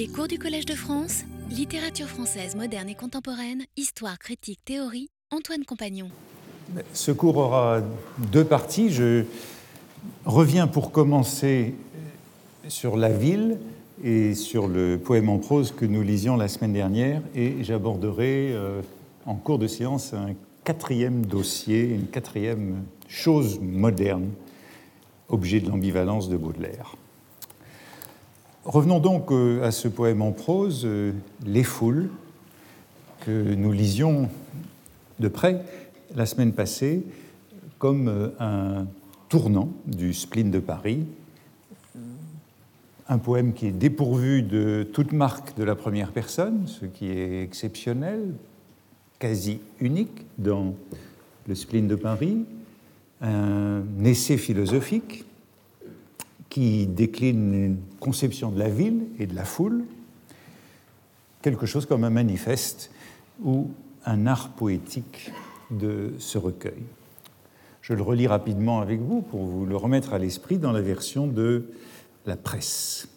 Les cours du Collège de France, littérature française moderne et contemporaine, histoire, critique, théorie, Antoine Compagnon. Ce cours aura deux parties. Je reviens pour commencer sur la ville et sur le poème en prose que nous lisions la semaine dernière et j'aborderai euh, en cours de séance un quatrième dossier, une quatrième chose moderne, objet de l'ambivalence de Baudelaire. Revenons donc euh, à ce poème en prose, euh, Les Foules, que nous lisions de près la semaine passée comme euh, un tournant du spleen de Paris, un poème qui est dépourvu de toute marque de la première personne, ce qui est exceptionnel, quasi unique dans le spleen de Paris, un essai philosophique qui décline une conception de la ville et de la foule, quelque chose comme un manifeste ou un art poétique de ce recueil. Je le relis rapidement avec vous pour vous le remettre à l'esprit dans la version de la presse.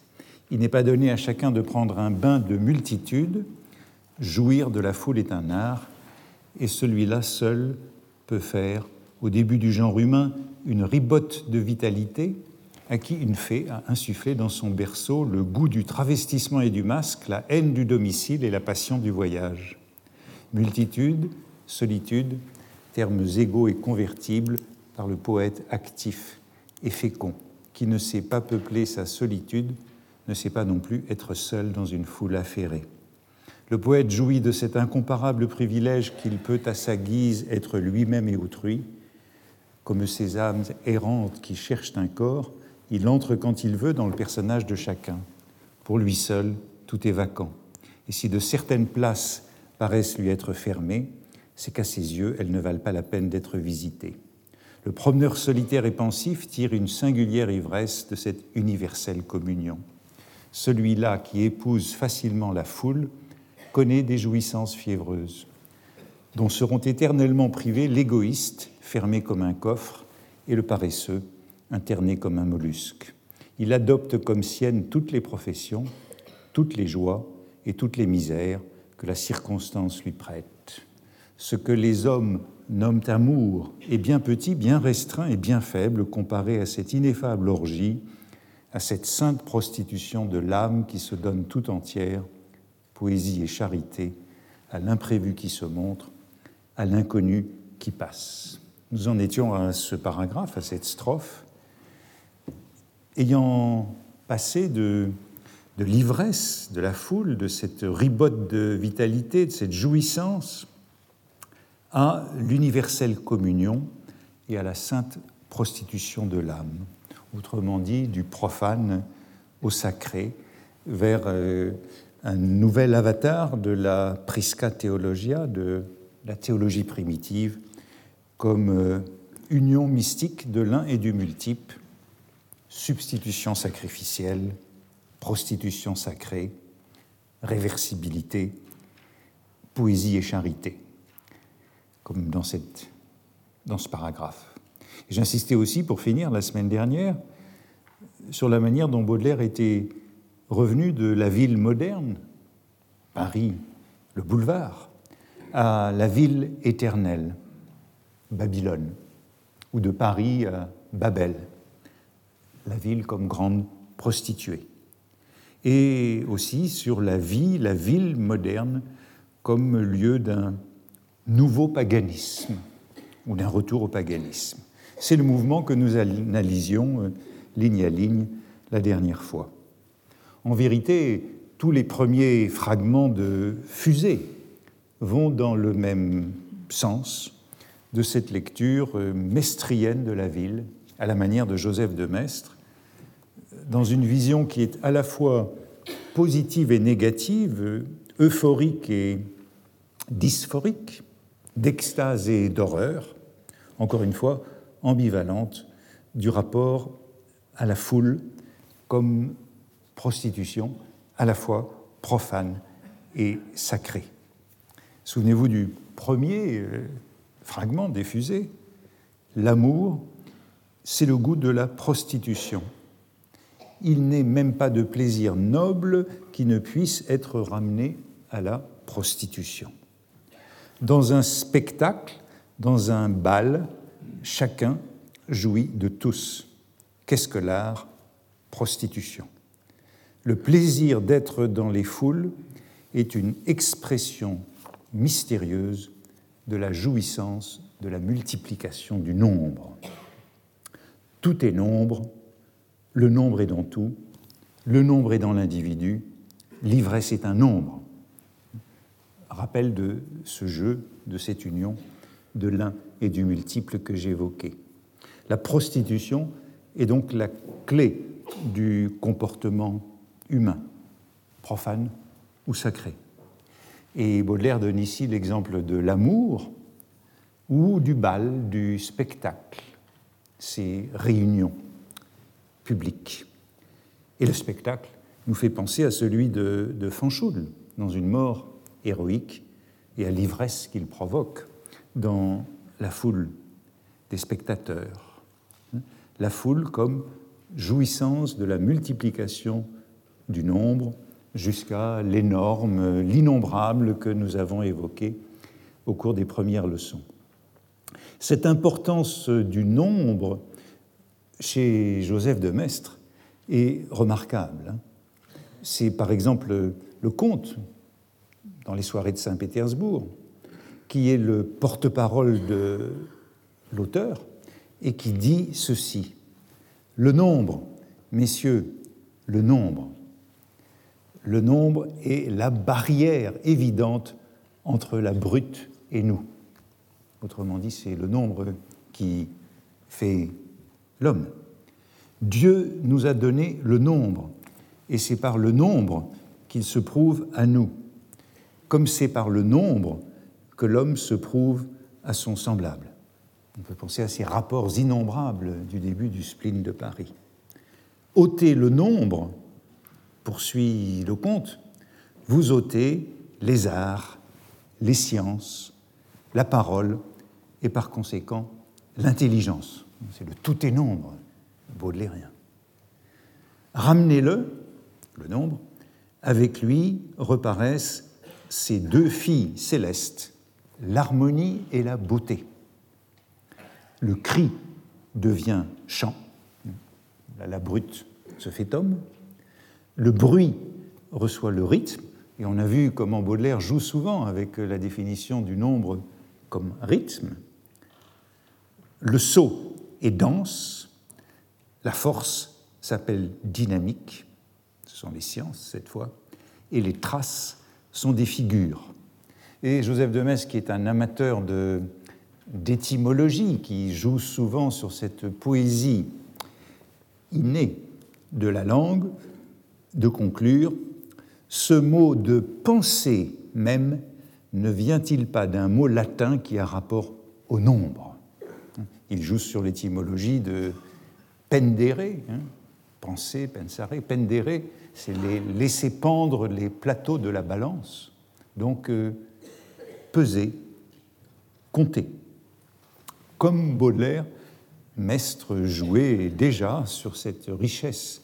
Il n'est pas donné à chacun de prendre un bain de multitude, jouir de la foule est un art, et celui-là seul peut faire, au début du genre humain, une ribotte de vitalité à qui une fée a insufflé dans son berceau le goût du travestissement et du masque, la haine du domicile et la passion du voyage. Multitude, solitude, termes égaux et convertibles par le poète actif et fécond, qui ne sait pas peupler sa solitude, ne sait pas non plus être seul dans une foule affairée. Le poète jouit de cet incomparable privilège qu'il peut à sa guise être lui-même et autrui, comme ces âmes errantes qui cherchent un corps, il entre quand il veut dans le personnage de chacun. Pour lui seul, tout est vacant. Et si de certaines places paraissent lui être fermées, c'est qu'à ses yeux, elles ne valent pas la peine d'être visitées. Le promeneur solitaire et pensif tire une singulière ivresse de cette universelle communion. Celui-là qui épouse facilement la foule connaît des jouissances fiévreuses, dont seront éternellement privés l'égoïste, fermé comme un coffre, et le paresseux, interné comme un mollusque. Il adopte comme sienne toutes les professions, toutes les joies et toutes les misères que la circonstance lui prête. Ce que les hommes nomment amour est bien petit, bien restreint et bien faible comparé à cette ineffable orgie, à cette sainte prostitution de l'âme qui se donne tout entière, poésie et charité, à l'imprévu qui se montre, à l'inconnu qui passe. Nous en étions à ce paragraphe, à cette strophe, ayant passé de, l'ivresse de la foule, de cette ribote de vitalité, de cette jouissance, à l'universelle communion et à la sainte prostitution de l'âme, autrement dit du profane au sacré, vers euh, un nouvel avatar de la prisca theologia, de la théologie primitive, comme euh, union mystique de l'un et du multiple, substitution sacrificielle, prostitution sacrée, réversibilité, poésie et charité, comme dans, cette, dans ce paragraphe. J'insistais aussi, pour finir, la semaine dernière, sur la manière dont Baudelaire était revenu de la ville moderne, Paris, le boulevard, à la ville éternelle, Babylone, ou de Paris à Babel, la ville comme grande prostituée, et aussi sur la vie, la ville moderne comme lieu d'un nouveau paganisme ou d'un retour au paganisme. C'est le mouvement que nous analysions euh, ligne à ligne la dernière fois. En vérité, tous les premiers fragments de fusée vont dans le même sens de cette lecture euh, mestrienne de la ville, à la manière de Joseph de Maistre, dans une vision qui est à la fois positive et négative, euphorique et dysphorique, d'extase et d'horreur, encore une fois ambivalente, du rapport à la foule comme prostitution à la fois profane et sacrée. Souvenez-vous du premier euh, fragment des fusées. L'amour, c'est le goût de la prostitution il n'est même pas de plaisir noble qui ne puisse être ramené à la prostitution. Dans un spectacle, dans un bal, chacun jouit de tous. Qu'est-ce que l'art? Prostitution. Le plaisir d'être dans les foules est une expression mystérieuse de la jouissance de la multiplication du nombre. Tout est nombre, le nombre est dans tout, le nombre est dans l'individu, l'ivresse est un nombre. Rappel de ce jeu, de cette union de l'un et du multiple que j'évoquais. La prostitution est donc la clé du comportement humain, profane ou sacré. Et Baudelaire donne ici l'exemple de l'amour ou du bal, du spectacle, ces réunions publiques. Et le spectacle nous fait penser à celui de, de Fanchoul, dans une mort héroïque, et à l'ivresse qu'il provoque dans la foule des spectateurs. La foule comme jouissance de la multiplication du nombre jusqu'à l'énorme, l'innombrable que nous avons évoqué au cours des premières leçons. Cette importance du nombre chez Joseph de Maistre est remarquable. Hein. C'est par exemple le conte dans les soirées de Saint-Pétersbourg, qui est le porte-parole de l'auteur et qui dit ceci. Le nombre, messieurs, le nombre. Le nombre est la barrière évidente entre la brute et nous. Autrement dit, c'est le nombre qui fait l'homme. Dieu nous a donné le nombre, et c'est par le nombre qu'il se prouve à nous, comme c'est par le nombre que l'homme se prouve à son semblable. On peut penser à ces rapports innombrables du début du spleen de Paris. ôtez le nombre, poursuit le comte, vous ôtez les arts, les sciences, la parole et par conséquent l'intelligence. C'est le tout est nombre, baudelairien. Ramenez-le, le nombre, avec lui reparaissent ces deux filles célestes, l'harmonie et la beauté. Le cri devient chant, la, brute se fait homme, le bruit reçoit le rythme, et on a vu comment Baudelaire joue souvent avec la définition du nombre comme rythme, le saut est dense, la force s'appelle dynamique, ce sont les sciences cette fois, et les traces sont des figures. Et Joseph de qui est un amateur d'étymologie qui joue souvent sur cette poésie innée de la langue, de conclure ce mot de pensée même ne vient-il pas d'un mot latin qui a rapport au nombre? Il joue sur l'étymologie de pendere, hein, penser, pensare, pendere, c'est les laisser pendre les plateaux de la balance, donc euh, peser, compter. Comme Baudelaire, Mestre jouait déjà sur cette richesse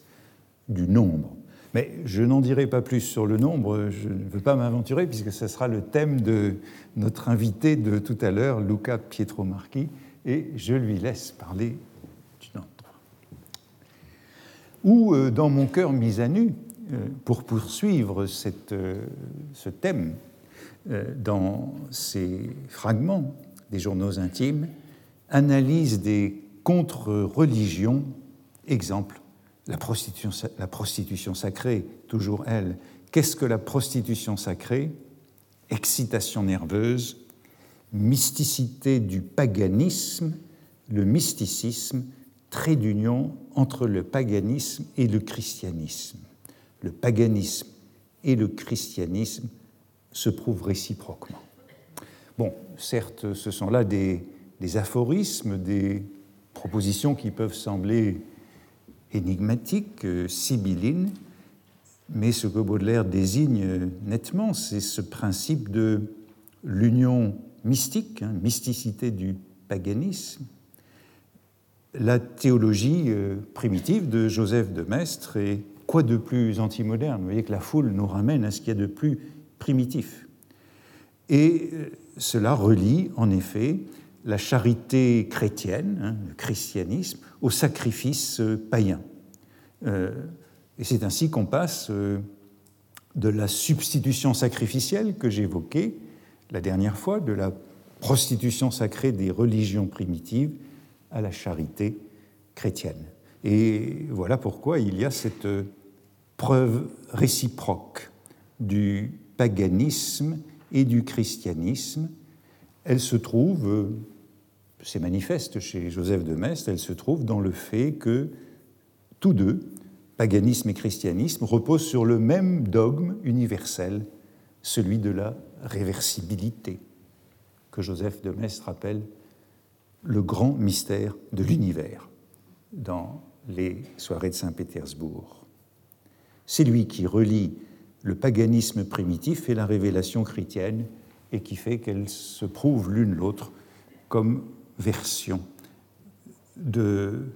du nombre. Mais je n'en dirai pas plus sur le nombre, je ne veux pas m'aventurer puisque ce sera le thème de notre invité de tout à l'heure, Luca Pietro Marchi, et je lui laisse parler du. Ou euh, dans mon cœur mis à nu, euh, pour poursuivre cette, euh, ce thème dans ces fragments des journaux intimes, analyse des contre-religions, exemple, la prostitution, la prostitution sacrée, toujours elle. Qu'est-ce que la prostitution sacrée? Excitation nerveuse, mysticité du paganisme, le mysticisme, trait d'union entre le paganisme et le christianisme. Le paganisme et le christianisme se prouvent réciproquement. Bon, certes, ce sont là des, des aphorismes, des propositions qui peuvent sembler énigmatiques, euh, sibyllines, mais ce que Baudelaire désigne nettement, c'est ce principe de l'union mystique, hein, mysticité du paganisme, la théologie euh, primitive de Joseph de Maistre et quoi de plus antimoderne? Vous voyez que la foule nous ramène à ce qu'il y a de plus primitif. Et euh, cela relie en effet la charité chrétienne, hein, le christianisme, au sacrifice euh, païen. et c'est ainsi qu'on passe de la substitution sacrificielle que j'évoquais la dernière fois, de la prostitution sacrée des religions primitives, à la charité chrétienne. Et voilà pourquoi il y a cette preuve réciproque du paganisme et du christianisme. Elle se trouve, c'est manifeste chez Joseph de Maistre, elle se trouve dans le fait que tous deux, paganisme et christianisme, reposent sur le même dogme universel, celui de la réversibilité, que Joseph de Maistre appelle le grand mystère de l'univers dans les soirées de Saint-Pétersbourg. C'est lui qui relie le paganisme primitif et la révélation chrétienne et qui fait qu'elles se prouvent l'une l'autre comme version de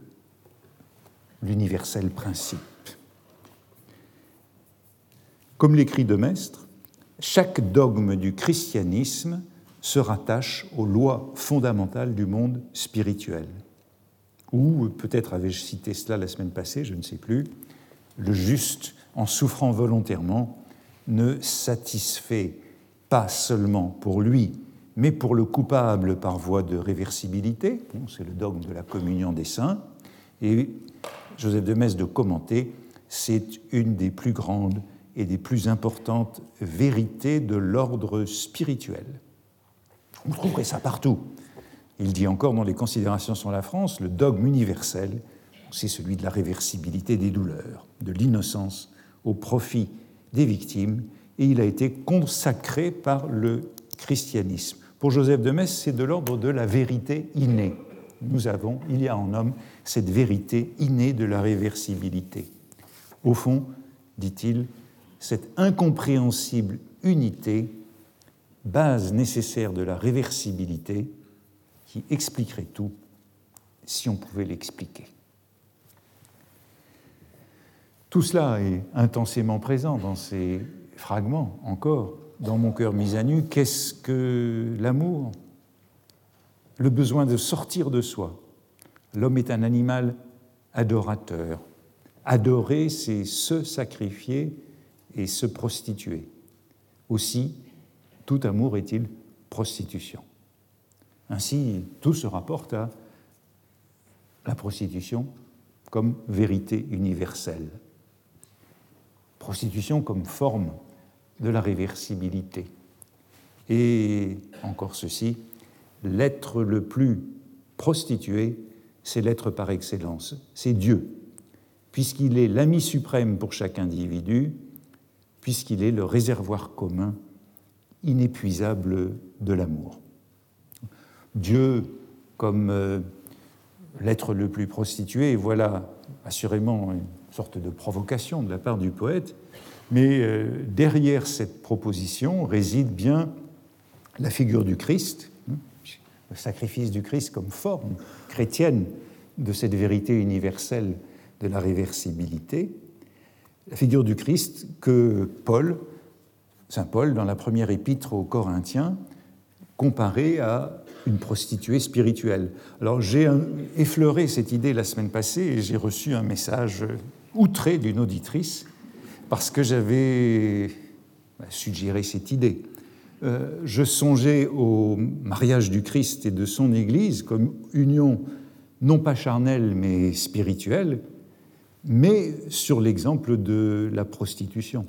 l'universel principe. Comme l'écrit de Maistre, chaque dogme du christianisme se rattache aux lois fondamentales du monde spirituel. Ou peut-être avais-je cité cela la semaine passée, je ne sais plus, le juste, en souffrant volontairement, ne satisfait pas seulement pour lui, mais pour le coupable par voie de réversibilité, c'est le dogme de la communion des saints, et Joseph de Metz de commenter, c'est une des plus grandes et des plus importantes vérités de l'ordre spirituel. Vous trouverez ça partout. Il dit encore dans les considérations sur la France, le dogme universel, c'est celui de la réversibilité des douleurs, de l'innocence au profit des victimes, et il a été consacré par le christianisme. Pour Joseph de Metz, c'est de l'ordre de la vérité innée. Nous avons, il y a en homme, cette vérité innée de la réversibilité. Au fond, dit-il, cette incompréhensible unité base nécessaire de la réversibilité qui expliquerait tout si on pouvait l'expliquer. Tout cela est intensément présent dans ces fragments, encore, dans mon cœur mis à nu. Qu'est-ce que l'amour? Le besoin de sortir de soi. L'homme est un animal adorateur. Adorer, c'est se sacrifier et se prostituer. Aussi, tout amour est-il prostitution Ainsi, tout se rapporte à la prostitution comme vérité universelle. Prostitution comme forme de la réversibilité. Et encore ceci, l'être le plus prostitué, c'est l'être par excellence, c'est Dieu, puisqu'il est l'ami suprême pour chaque individu, puisqu'il est le réservoir commun inépuisable de l'amour. Dieu comme euh, l'être le plus prostitué, voilà assurément une sorte de provocation de la part du poète, mais euh, derrière cette proposition réside bien la figure du Christ, hein, le sacrifice du Christ comme forme chrétienne de cette vérité universelle de la réversibilité, la figure du Christ que Paul Saint Paul, dans la première épître aux Corinthiens, comparé à une prostituée spirituelle. Alors j'ai effleuré cette idée la semaine passée et j'ai reçu un message outré d'une auditrice parce que j'avais bah, suggéré cette idée. Euh, je songeais au mariage du Christ et de son Église comme union non pas charnelle mais spirituelle, mais sur l'exemple de la prostitution.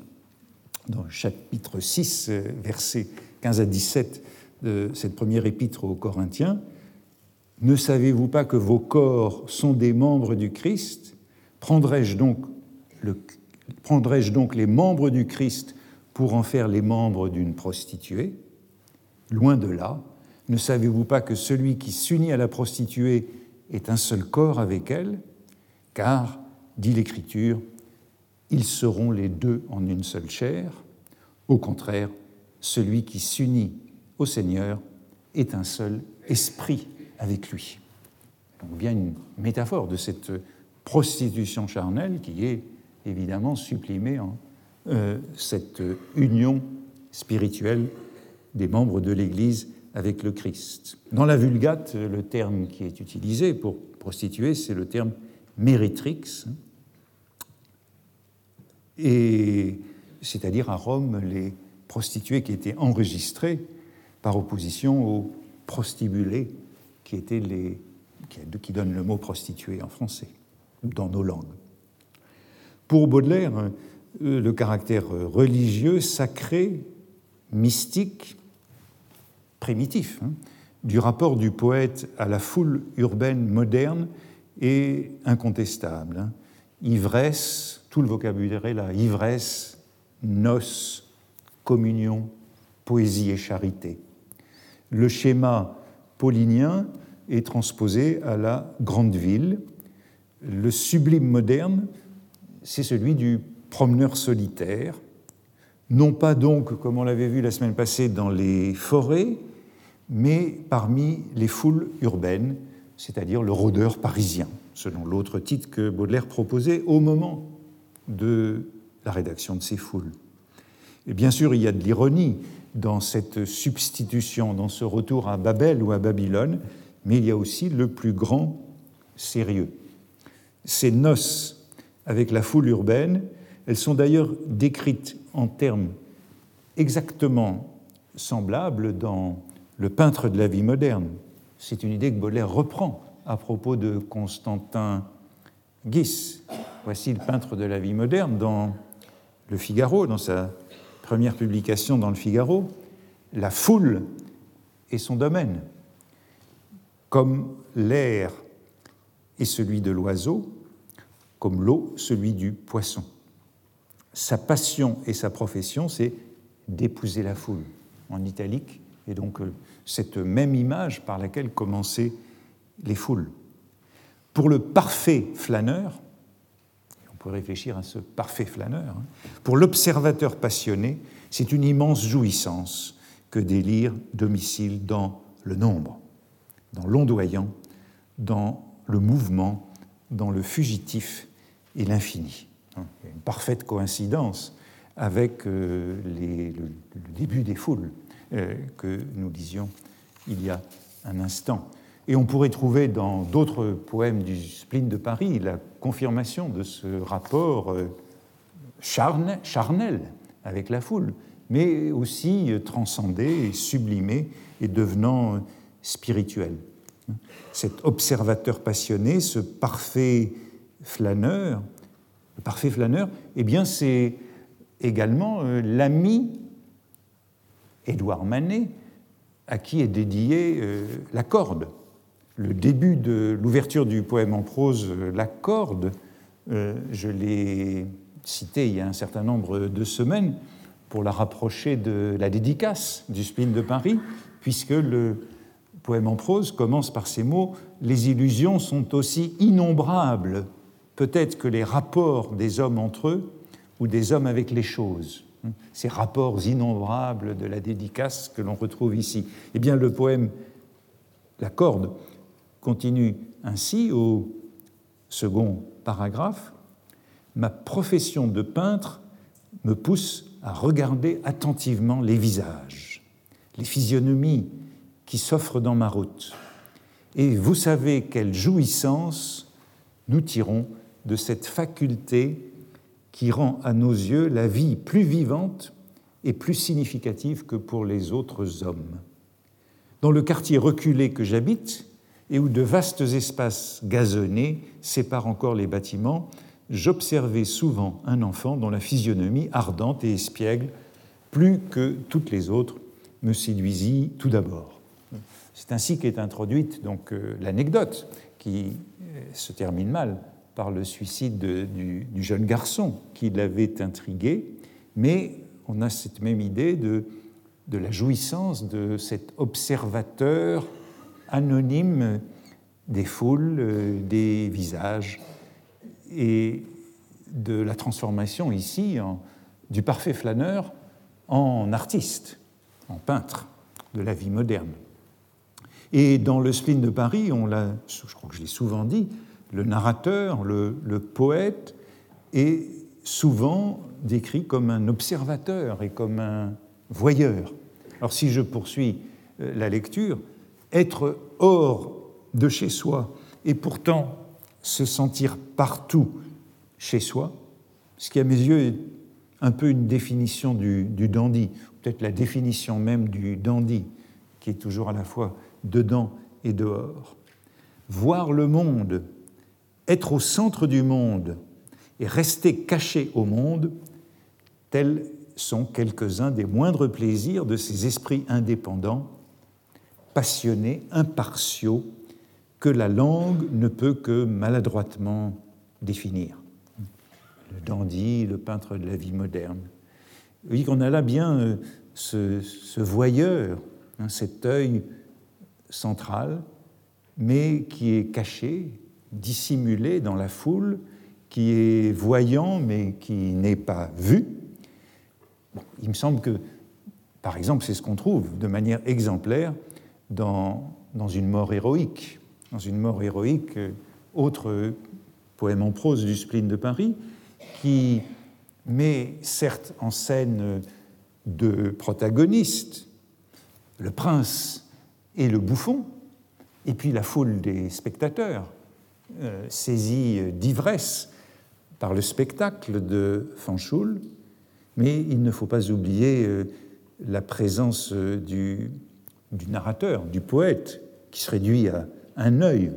Dans le chapitre 6, versets 15 à 17 de cette première épître aux Corinthiens, Ne savez-vous pas que vos corps sont des membres du Christ? Prendrai-je donc, donc les membres du Christ pour en faire les membres d'une prostituée? Loin de là. Ne savez-vous pas que celui qui s'unit à la prostituée est un seul corps avec elle? Car, dit l'Écriture, ils seront les deux en une seule chair. Au contraire, celui qui s'unit au Seigneur est un seul esprit avec lui. Donc bien une métaphore de cette prostitution charnelle qui est évidemment supprimée en euh, cette union spirituelle des membres de l'Église avec le Christ. Dans la Vulgate, le terme qui est utilisé pour prostituée, c'est le terme méritrix. Et c'est-à-dire à Rome, les prostituées qui étaient enregistrées par opposition aux prostibulés qui étaient les qui donnent le mot prostituée en français dans nos langues. Pour Baudelaire, euh, le caractère religieux, sacré, mystique, primitif, hein, du rapport du poète à la foule urbaine moderne est incontestable. Hein. Ivresse, tout le vocabulaire est là, ivresse, noces, communion, poésie et charité. Le schéma paulinien est transposé à la grande ville. Le sublime moderne, c'est celui du promeneur solitaire, non pas donc, comme on l'avait vu la semaine passée, dans les forêts, mais parmi les foules urbaines, c'est-à-dire le rôdeur parisien, selon l'autre titre que Baudelaire proposait au moment de la rédaction de ces foules. Et bien sûr, il y a de l'ironie dans cette substitution, dans ce retour à Babel ou à Babylone, mais il y a aussi le plus grand sérieux. Ces noces avec la foule urbaine, elles sont d'ailleurs décrites en termes exactement semblables dans Le peintre de la vie moderne. C'est une idée que Baudelaire reprend à propos de Constantin Guis. Voici le peintre de la vie moderne dans Le Figaro, dans sa première publication dans Le Figaro. La foule est son domaine comme l'air est celui de l'oiseau, comme l'eau celui du poisson. Sa passion et sa profession, c'est d'épouser la foule, en italique, et donc euh, cette même image par laquelle commençaient les foules. Pour le parfait flâneur, peut réfléchir à ce parfait flâneur, hein, pour l'observateur passionné, c'est une immense jouissance que délire domicile dans le nombre dans l'ondoyant, dans le mouvement, dans le fugitif et l'infini. Une parfaite coïncidence avec euh, le, début des foules euh, que nous lisions il y a un instant. Et on pourrait trouver dans d'autres poèmes du spleen de Paris la confirmation de ce rapport euh, charnel avec la foule, mais aussi transcendé et sublimé et devenant spirituel. Cet observateur passionné, ce parfait flâneur, le parfait eh bien c'est également euh, l'ami Édouard Manet à qui est dédiée euh, la corde. Le début de l'ouverture du poème en prose, euh, La corde, je l'ai cité il y a un certain nombre de semaines pour la rapprocher de la dédicace du spleen de Paris, puisque le, poème en prose commence par ces mots Les illusions sont aussi innombrables, peut-être que les rapports des hommes entre eux ou des hommes avec les choses. Ces rapports innombrables de la dédicace que l'on retrouve ici. Eh bien, le poème La corde continue ainsi au second paragraphe Ma profession de peintre me pousse à regarder attentivement les visages, les physionomies qui s'offre dans ma route. Et vous savez quelle jouissance nous tirons de cette faculté qui rend à nos yeux la vie plus vivante et plus significative que pour les autres hommes. Dans le quartier reculé que j'habite, et où de vastes espaces gazonnés séparent encore les bâtiments, j'observais souvent un enfant dont la physionomie ardente et espiègle, plus que toutes les autres, me séduisit tout d'abord. C'est ainsi qu'est introduite donc euh, l'anecdote qui euh, se termine mal par le suicide du, jeune garçon qui l'avait intrigué, mais on a cette même idée de, de la jouissance de cet observateur anonyme des foules, euh, des visages, et de la transformation ici du parfait flâneur en artiste, en peintre de la vie moderne. Et dans le spleen de Paris, on l'a, je crois que je l'ai souvent dit, le narrateur, le, le, poète est souvent décrit comme un observateur et comme un voyeur. Alors si je poursuis euh, la lecture, être hors de chez soi et pourtant se sentir partout chez soi, ce qui à mes yeux est un peu une définition du, dandy, peut-être la définition même du dandy, qui est toujours à la fois dedans et dehors. Voir le monde, être au centre du monde et rester caché au monde, tels sont quelques-uns des moindres plaisirs de ces esprits indépendants, passionnés, impartiaux, que la langue ne peut que maladroitement définir. Le dandy, le peintre de la vie moderne. Vous qu'on a là bien euh, ce, voyeur, hein, cet œil central, mais qui est caché, dissimulé dans la foule, qui est voyant mais qui n'est pas vu. il me semble que, par exemple, c'est ce qu'on trouve de manière exemplaire dans, une mort héroïque. Dans une mort héroïque, euh, autre poème en prose du spleen de Paris, qui met certes en scène deux protagonistes, le prince et le bouffon, et puis la foule des spectateurs, euh, saisis d'ivresse par le spectacle de Fanchoul, mais il ne faut pas oublier euh, la présence euh, du, du, narrateur, du poète, qui se réduit à un œil.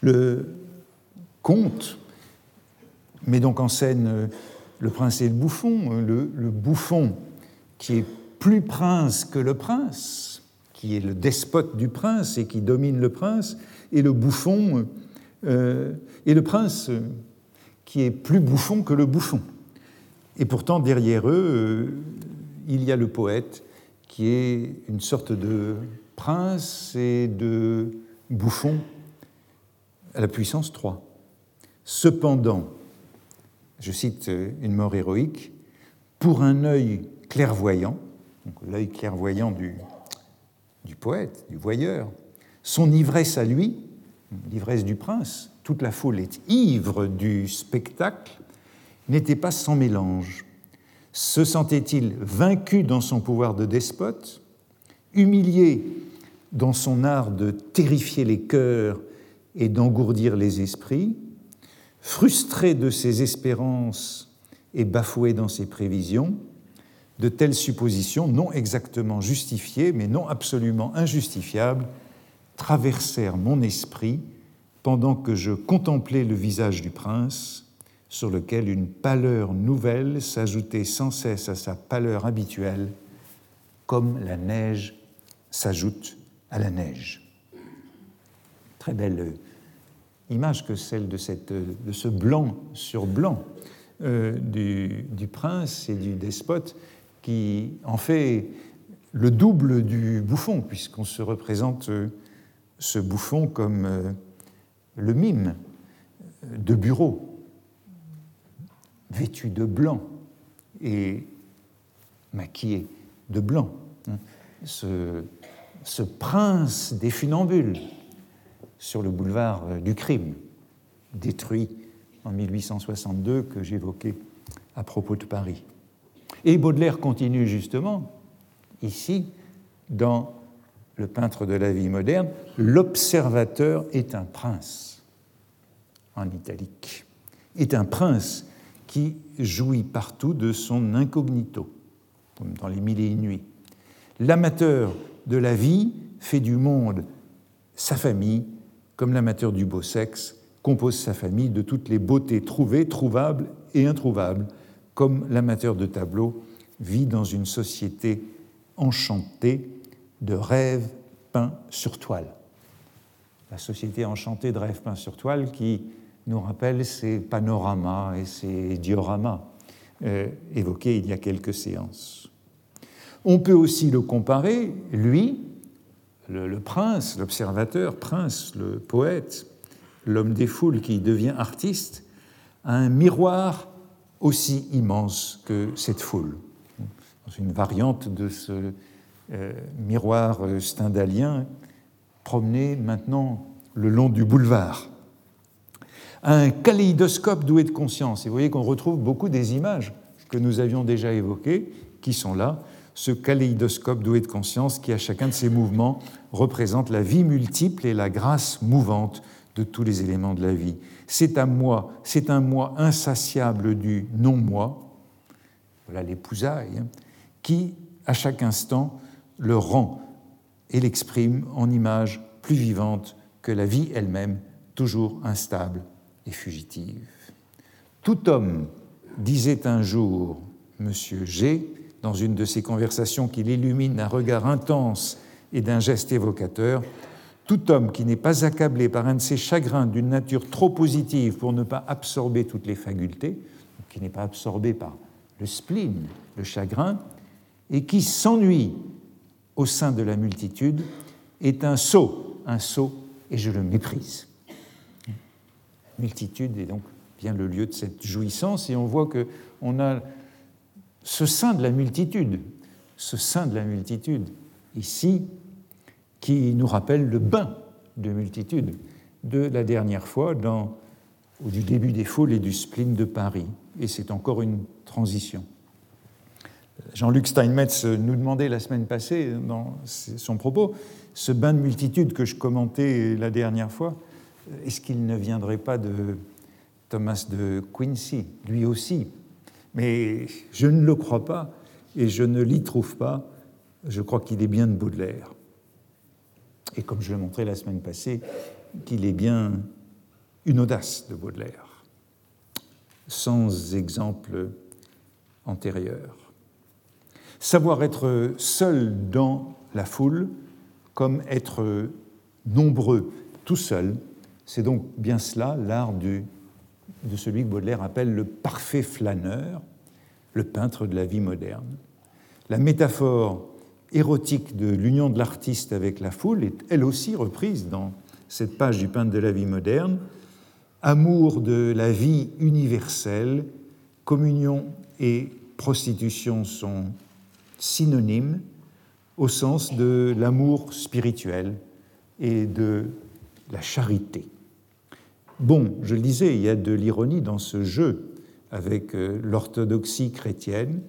Le conte met donc en scène le prince et le bouffon, le, le bouffon qui est plus prince que le prince, qui est le despote du prince et qui domine le prince, et le bouffon, euh, et le prince qui est plus bouffon que le bouffon. Et pourtant, derrière eux, euh, il y a le poète qui est une sorte de prince et de bouffon à la puissance 3. Cependant, je cite une mort héroïque, pour un œil clairvoyant, l'œil clairvoyant du, du poète, du voyeur, son ivresse à lui, l'ivresse du prince, toute la foule est ivre du spectacle, n'était pas sans mélange. Se sentait-il vaincu dans son pouvoir de despote, humilié dans son art de terrifier les cœurs et d'engourdir les esprits, frustré de ses espérances et bafoué dans ses prévisions, de telles suppositions, non exactement justifiées, mais non absolument injustifiables, traversèrent mon esprit pendant que je contemplais le visage du prince, sur lequel une pâleur nouvelle s'ajoutait sans cesse à sa pâleur habituelle, comme la neige s'ajoute à la neige. Très belle image que celle de, ce blanc sur blanc euh, du, du, prince et du despote qui en fait le double du bouffon, puisqu'on se représente euh, ce bouffon comme euh, le mime de bureau, vêtu de blanc et maquillé de blanc. Hein. Ce, ce prince des funambules sur le boulevard euh, du crime, détruit en 1862 que j'évoquais à propos de Paris. Et Baudelaire continue justement, ici, dans Le peintre de la vie moderne, l'observateur est un prince, en italique, est un prince qui jouit partout de son incognito, comme dans les mille et une nuits. L'amateur de la vie fait du monde sa famille, comme l'amateur du beau sexe compose sa famille de toutes les beautés trouvées, trouvables et introuvables, comme l'amateur de tableaux vit dans une société enchantée de rêves peints sur toile. La société enchantée de rêves peints sur toile qui nous rappelle ces panoramas et ces dioramas euh, évoqués il y a quelques séances. On peut aussi le comparer, lui, le, prince, l'observateur, prince, le poète, l'homme des foules qui devient artiste, à un miroir aussi immense que cette foule. Dans une variante de ce euh, miroir euh, stendhalien, promener maintenant le long du boulevard. Un kaléidoscope doué de conscience. Et vous voyez qu'on retrouve beaucoup des images que nous avions déjà évoquées, qui sont là, ce kaléidoscope doué de conscience qui, à chacun de ses mouvements, représente la vie multiple et la grâce mouvante de tous les éléments de la vie. C'est un moi, c'est un moi insatiable du non-moi, voilà l'épousaille, hein, qui, à chaque instant, le rend et l'exprime en images plus vivantes que la vie elle-même, toujours instable fugitive. Tout homme, disait un jour M. G, dans une de ses conversations qui l'illumine d'un regard intense et d'un geste évocateur, tout homme qui n'est pas accablé par un de ces chagrins d'une nature trop positive pour ne pas absorber toutes les facultés, qui n'est pas absorbé par le spleen, le chagrin, et qui s'ennuie au sein de la multitude, est un sot, un sot, et je le méprise. Multitude est donc bien le lieu de cette jouissance, et on voit qu'on a ce sein de la multitude, ce sein de la multitude, ici, qui nous rappelle le bain de multitude de la dernière fois du début des foules et du spleen de Paris. Et c'est encore une transition. Jean-Luc Steinmetz nous demandait la semaine passée, dans son propos, ce bain de multitude que je commentais la dernière fois, est-ce qu'il ne viendrait pas de Thomas de Quincy, lui aussi? Mais je ne le crois pas et je ne l'y trouve pas. Je crois qu'il est bien de Baudelaire. Et comme je l'ai montré la semaine passée, qu'il est bien une audace de Baudelaire, sans exemple antérieur. Savoir être seul dans la foule, comme être nombreux tout seul, c'est donc bien cela l'art de celui que Baudelaire appelle le parfait flâneur, le peintre de la vie moderne. La métaphore érotique de l'union de l'artiste avec la foule est elle aussi reprise dans cette page du peintre de la vie moderne. Amour de la vie universelle, communion et prostitution sont synonymes au sens de l'amour spirituel et de la charité. Bon, je le disais, il y a de l'ironie dans ce jeu avec euh, l'orthodoxie chrétienne,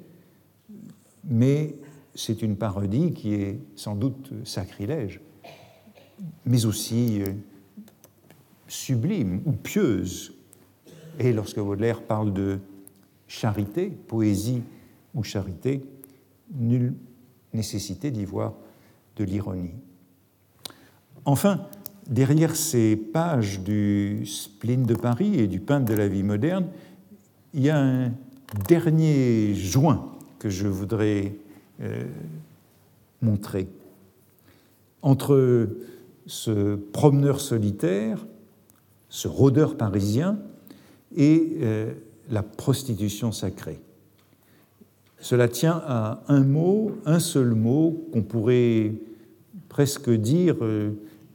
mais c'est une parodie qui est sans doute sacrilège, mais aussi euh, sublime ou pieuse. Et lorsque Baudelaire parle de charité, poésie ou charité, nulle nécessité d'y voir de l'ironie. Enfin, derrière ces pages du spleen de Paris et du peintre de la vie moderne, il y a un dernier joint que je voudrais euh, montrer. Entre ce promeneur solitaire, ce rôdeur parisien, et euh, la prostitution sacrée. Cela tient à un mot, un seul mot, qu'on pourrait presque dire euh,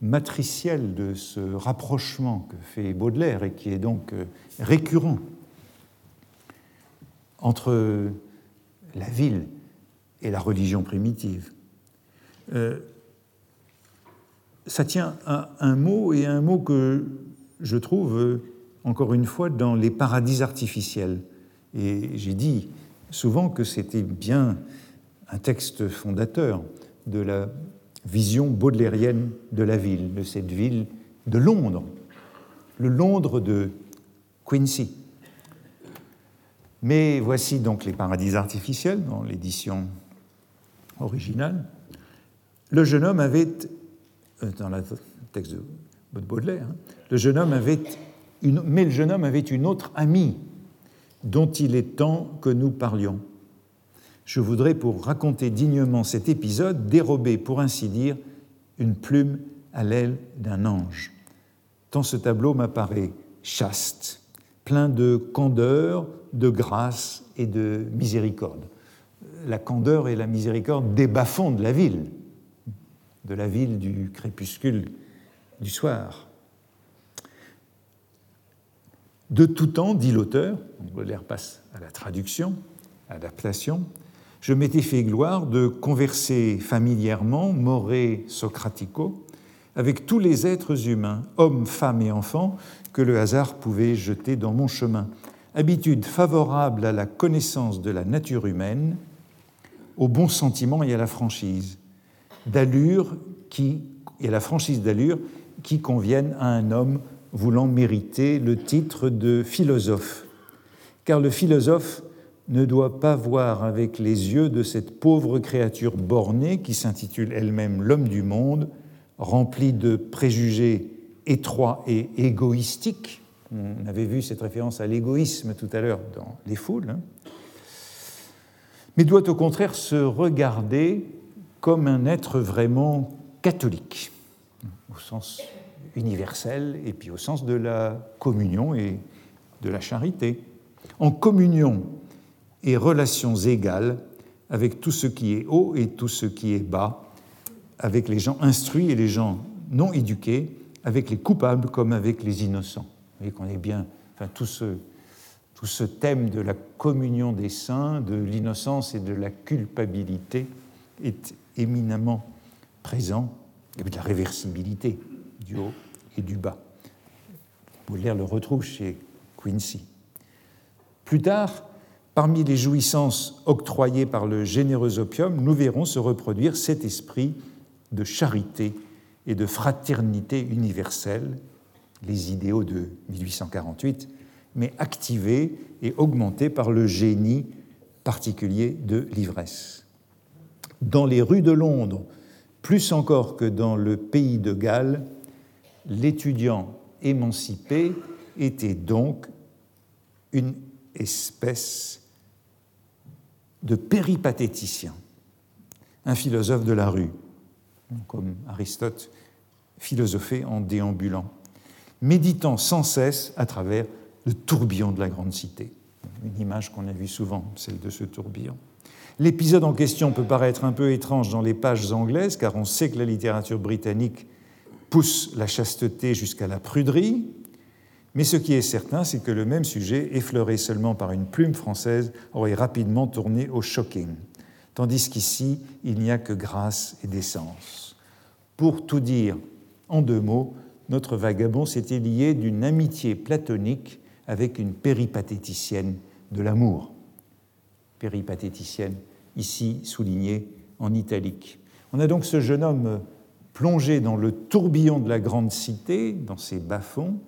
matriciel de ce rapprochement que fait Baudelaire et qui est donc euh, récurrent entre la ville et la religion primitive. Euh, ça tient à un mot et un mot que je trouve, euh, encore une fois, dans les paradis artificiels. Et j'ai dit souvent que c'était bien un texte fondateur de la vision baudelairienne de la ville, de cette ville de Londres, le Londres de Quincy. Mais voici donc les paradis artificiels dans l'édition originale. Le jeune homme avait, euh, dans le texte de Baudelaire, hein, le jeune homme avait une, mais le jeune homme avait une autre amie dont il est temps que nous parlions je voudrais, pour raconter dignement cet épisode, dérober, pour ainsi dire, une plume à l'aile d'un ange. Tant ce tableau m'apparaît chaste, plein de candeur, de grâce et de miséricorde. La candeur et la miséricorde des bas-fonds de la ville, de la ville du crépuscule du soir. De tout temps, dit l'auteur, Baudelaire passe à la traduction, adaptation, je m'étais fait gloire de converser familièrement, more socratico, avec tous les êtres humains, hommes, femmes et enfants, que le hasard pouvait jeter dans mon chemin. Habitude favorable à la connaissance de la nature humaine, au bon sentiment et à la franchise d'allure qui et à la franchise d'allure qui conviennent à un homme voulant mériter le titre de philosophe. Car le philosophe ne doit pas voir avec les yeux de cette pauvre créature bornée qui s'intitule elle-même l'homme du monde, remplie de préjugés étroits et égoïstiques. On avait vu cette référence à l'égoïsme tout à l'heure dans Les Foules. Hein. Mais doit au contraire se regarder comme un être vraiment catholique, au sens universel et puis au sens de la communion et de la charité. En communion et relations égales avec tout ce qui est haut et tout ce qui est bas, avec les gens instruits et les gens non éduqués, avec les coupables comme avec les innocents. Vous voyez qu'on est bien, enfin, tout ce, tout ce thème de la communion des saints, de l'innocence et de la culpabilité est éminemment présent, et de la réversibilité du haut et du bas. Baudelaire le retrouve chez Quincy. Plus tard, parmi les jouissances octroyées par le généreux opium, nous verrons se reproduire cet esprit de charité et de fraternité universelle, les idéaux de 1848, mais activés et augmentés par le génie particulier de l'ivresse. Dans les rues de Londres, plus encore que dans le pays de Galles, l'étudiant émancipé était donc une espèce de péripatéticien, un philosophe de la rue, comme Aristote philosophait en déambulant, méditant sans cesse à travers le tourbillon de la grande cité. Une image qu'on a vue souvent, celle de ce tourbillon. L'épisode en question peut paraître un peu étrange dans les pages anglaises, car on sait que la littérature britannique pousse la chasteté jusqu'à la pruderie, mais ce qui est certain, c'est que le même sujet, effleuré seulement par une plume française, aurait rapidement tourné au shocking, tandis qu'ici, il n'y a que grâce et décence. Pour tout dire en deux mots, notre vagabond s'était lié d'une amitié platonique avec une péripatéticienne de l'amour. Péripatéticienne, ici soulignée en italique. On a donc ce jeune homme plongé dans le tourbillon de la grande cité, dans ses bas-fonds,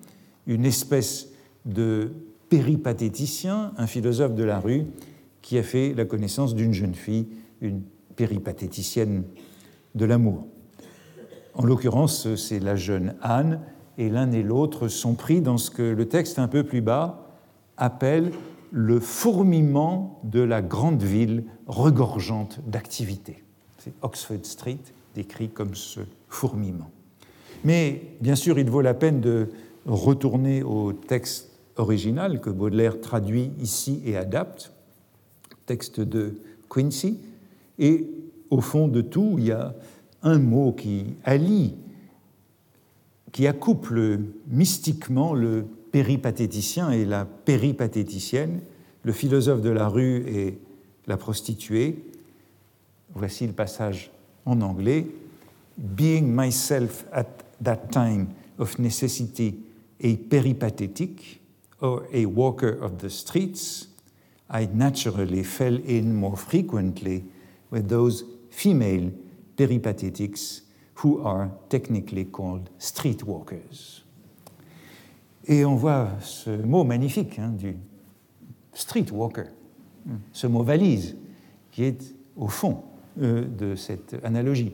une espèce de péripatéticien, un philosophe de la rue, qui a fait la connaissance d'une jeune fille, une péripatéticienne de l'amour. En l'occurrence, c'est la jeune Anne, et l'un et l'autre sont pris dans ce que le texte un peu plus bas appelle le fourmillement de la grande ville regorgeante d'activité. C'est Oxford Street décrit comme ce fourmillement. Mais bien sûr, il vaut la peine de retourner au texte original que Baudelaire traduit ici et adapte, texte de Quincy, et au fond de tout, il y a un mot qui allie, qui accouple mystiquement le péripatéticien et la péripatéticienne, le philosophe de la rue et la prostituée. Voici le passage en anglais. Being myself at that time of necessity a peripatetic or a walker of the streets, I naturally fell in more frequently with those female peripatetics who are technically called streetwalkers. Et on voit ce mot magnifique hein, du streetwalker, ce mot valise, qui est au fond euh, de cette analogie.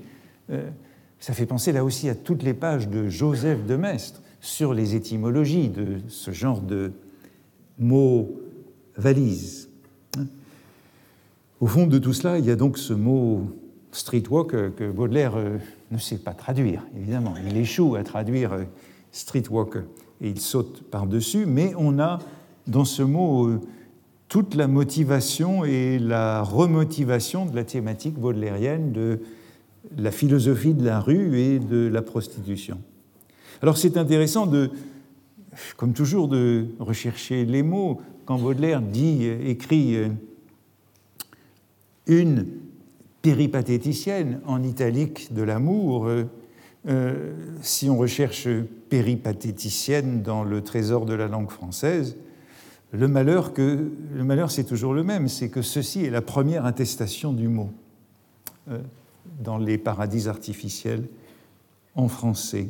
Euh, ça fait penser là aussi à toutes les pages de Joseph de Maistre sur les étymologies de ce genre de mot valise. Au fond de tout cela, il y a donc ce mot streetwalker que Baudelaire euh, ne sait pas traduire, évidemment. Il échoue à traduire streetwalker et il saute par-dessus, mais on a dans ce mot euh, toute la motivation et la remotivation de la thématique baudelairienne de la philosophie de la rue et de la prostitution. Alors c'est intéressant de, comme toujours, de rechercher les mots. Quand Baudelaire dit, écrit une péripatéticienne en italique de l'amour. Euh, euh, si on recherche péripatéticienne dans le trésor de la langue française, le malheur, que, le malheur c'est toujours le même, c'est que ceci est la première attestation du mot euh, dans les paradis artificiels en français.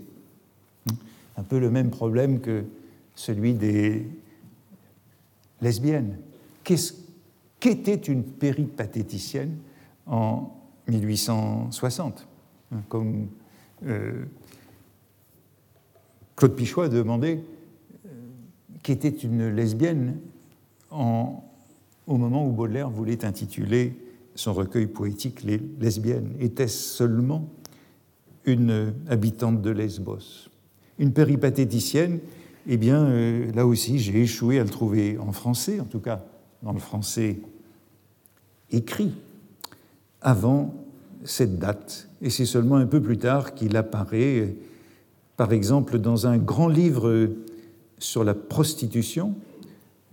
Un peu le même problème que celui des lesbiennes. Qu'était une péripatéticienne en 1860 Comme euh, Claude Pichois demandait euh, qu'était une lesbienne en, au moment où Baudelaire voulait intituler son recueil poétique Les lesbiennes? Était-ce seulement une habitante de Lesbos? Une péripatéticienne, eh bien, euh, là aussi, j'ai échoué à le trouver en français, en tout cas dans le français écrit, avant cette date. Et c'est seulement un peu plus tard qu'il apparaît, par exemple, dans un grand livre sur la prostitution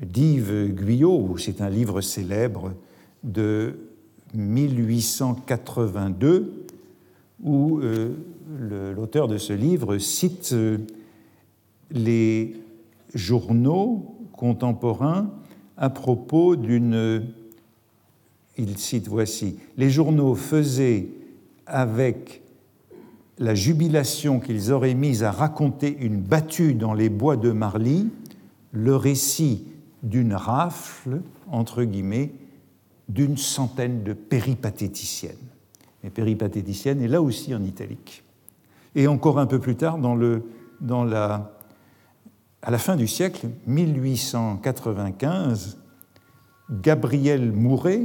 d'Yves Guyot, c'est un livre célèbre de 1882, où euh, l'auteur de ce livre cite euh, les journaux contemporains à propos d'une il cite voici, les journaux faisaient avec la jubilation qu'ils auraient mise à raconter une battue dans les bois de Marly, le récit d'une rafle, entre guillemets, d'une centaine de péripatéticiennes. Et péripatéticiennes est là aussi en italique. Et encore un peu plus tard, à la fin du siècle, 1895, Gabriel Mouret,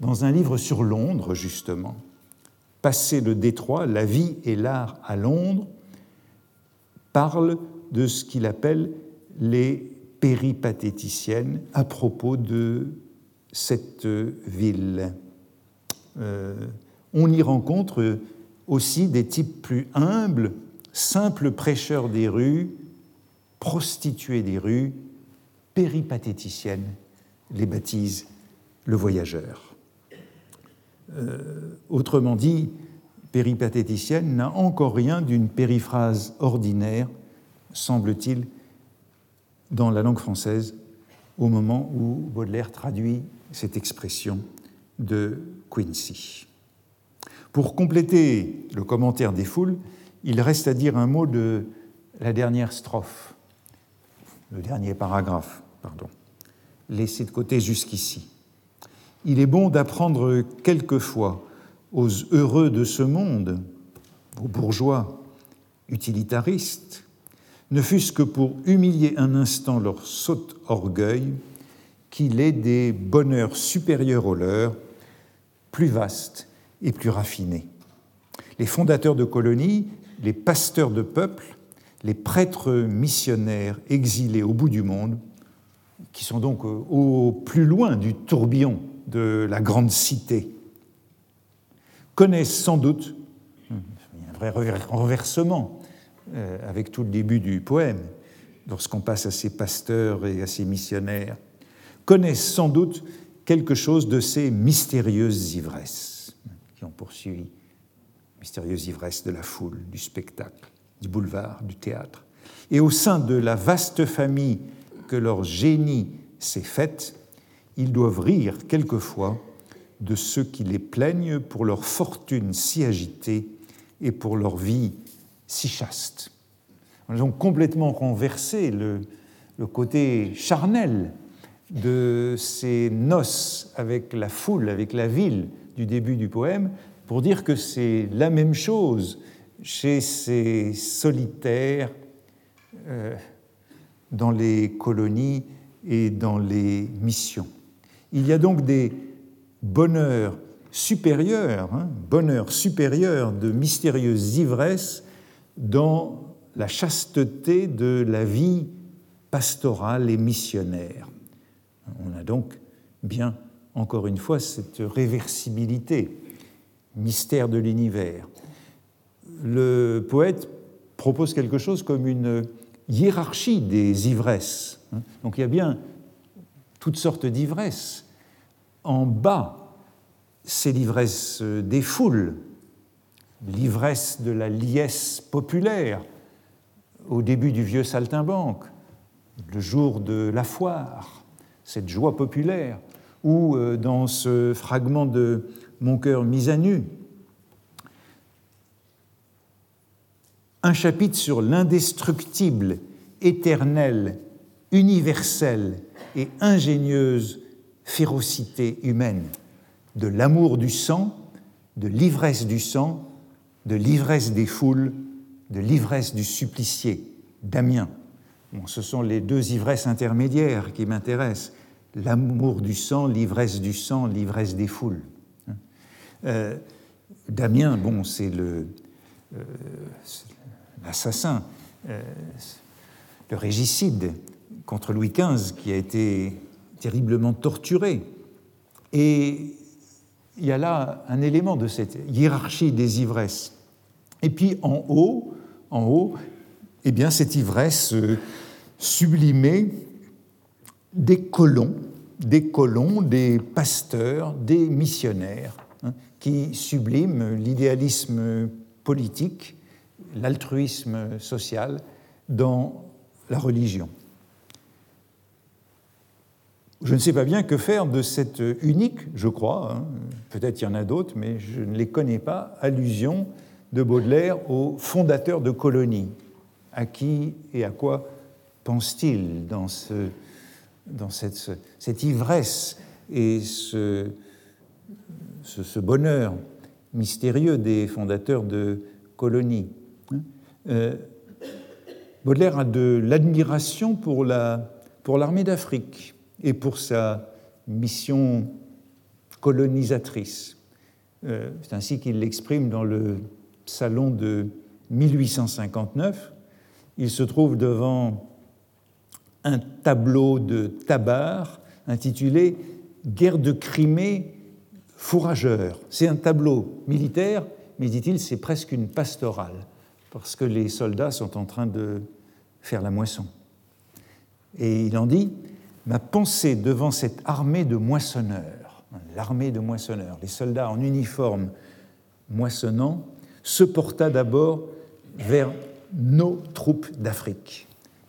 dans un livre sur Londres, justement, Passer le détroit, la vie et l'art à Londres, parle de ce qu'il appelle les péripatéticiennes à propos de cette ville. Euh, on y rencontre aussi des types plus humbles, simples prêcheurs des rues, prostituées des rues, péripatéticiennes, les baptise le voyageur. Euh, autrement dit, péripatéticienne n'a encore rien d'une périphrase ordinaire, semble-t-il, dans la langue française au moment où Baudelaire traduit cette expression de Quincy. Pour compléter le commentaire des foules, il reste à dire un mot de la dernière strophe, le dernier paragraphe, pardon, laissé de côté jusqu'ici. Il est bon d'apprendre quelquefois aux heureux de ce monde, aux bourgeois utilitaristes, ne fût-ce que pour humilier un instant leur sot orgueil, qu'il est des bonheurs supérieurs aux leurs, plus vastes et plus raffinés. Les fondateurs de colonies, les pasteurs de peuples, les prêtres missionnaires exilés au bout du monde, qui sont donc au plus loin du tourbillon de la grande cité connaissent sans doute, un vrai renversement euh, avec tout le début du poème, lorsqu'on passe à ces pasteurs et à ces missionnaires, connaissent sans doute quelque chose de ces mystérieuses ivresses qui ont poursuivi, mystérieuses ivresses de la foule, du spectacle, du boulevard, du théâtre. Et au sein de la vaste famille que leur génie s'est faite, ils doivent rire quelquefois de ceux qui les plaignent pour leur fortune si agitée et pour leur vie si chaste. Ils ont complètement renversé le, le côté charnel de ces noces avec la foule, avec la ville du début du poème, pour dire que c'est la même chose chez ces solitaires euh, dans les colonies et dans les missions. Il y a donc des bonheurs supérieurs, hein, bonheurs supérieurs de mystérieuses ivresses dans la chasteté de la vie pastorale et missionnaire. On a donc bien, encore une fois, cette réversibilité, mystère de l'univers. Le poète propose quelque chose comme une hiérarchie des ivresses. Hein. Donc il y a bien toutes sortes d'ivresses. En bas c'est l'ivresse des foules, l'ivresse de la liesse populaire au début du vieux saltimbanque, le jour de la foire, cette joie populaire, ou euh, dans ce fragment de Mon cœur mis à nu, un chapitre sur l'indestructible, éternelle, universelle et ingénieuse férocité humaine, de l'amour du sang, de l'ivresse du sang, de l'ivresse des foules, de l'ivresse du supplicié, Damien. ce sont les deux ivresses intermédiaires qui m'intéressent, l'amour du sang, l'ivresse du sang, l'ivresse des foules. Euh, Damien, bon, c'est le, euh, l'assassin, euh, le régicide contre Louis XV qui a été terriblement torturé. Et il y a là un élément de cette hiérarchie des ivresses. Et puis en haut, en haut, eh bien cette ivresse sublimée des colons, des colons, des pasteurs, des missionnaires, hein, qui subliment l'idéalisme politique l'altruisme social dans la religion. Je ne sais pas bien que faire de cette unique, je crois, hein, peut-être il y en a d'autres, mais je ne les connais pas, allusion de Baudelaire au fondateur de colonies. À qui et à quoi pense-t-il dans, ce, dans cette, ivresse et ce, bonheur mystérieux des fondateurs de colonies euh, Baudelaire a de l'admiration pour l'armée d'Afrique et pour sa mission colonisatrice. Euh, c'est ainsi qu'il l'exprime dans le salon de 1859. Il se trouve devant un tableau de Tabar intitulé Guerre de Crimée fourrageur. C'est un tableau militaire, mais dit-il, c'est presque une pastorale parce que les soldats sont en train de faire la moisson. Et il en dit, ma pensée devant cette armée de moissonneurs, l'armée de moissonneurs, les soldats en uniforme moissonnant, se porta d'abord vers nos troupes d'Afrique,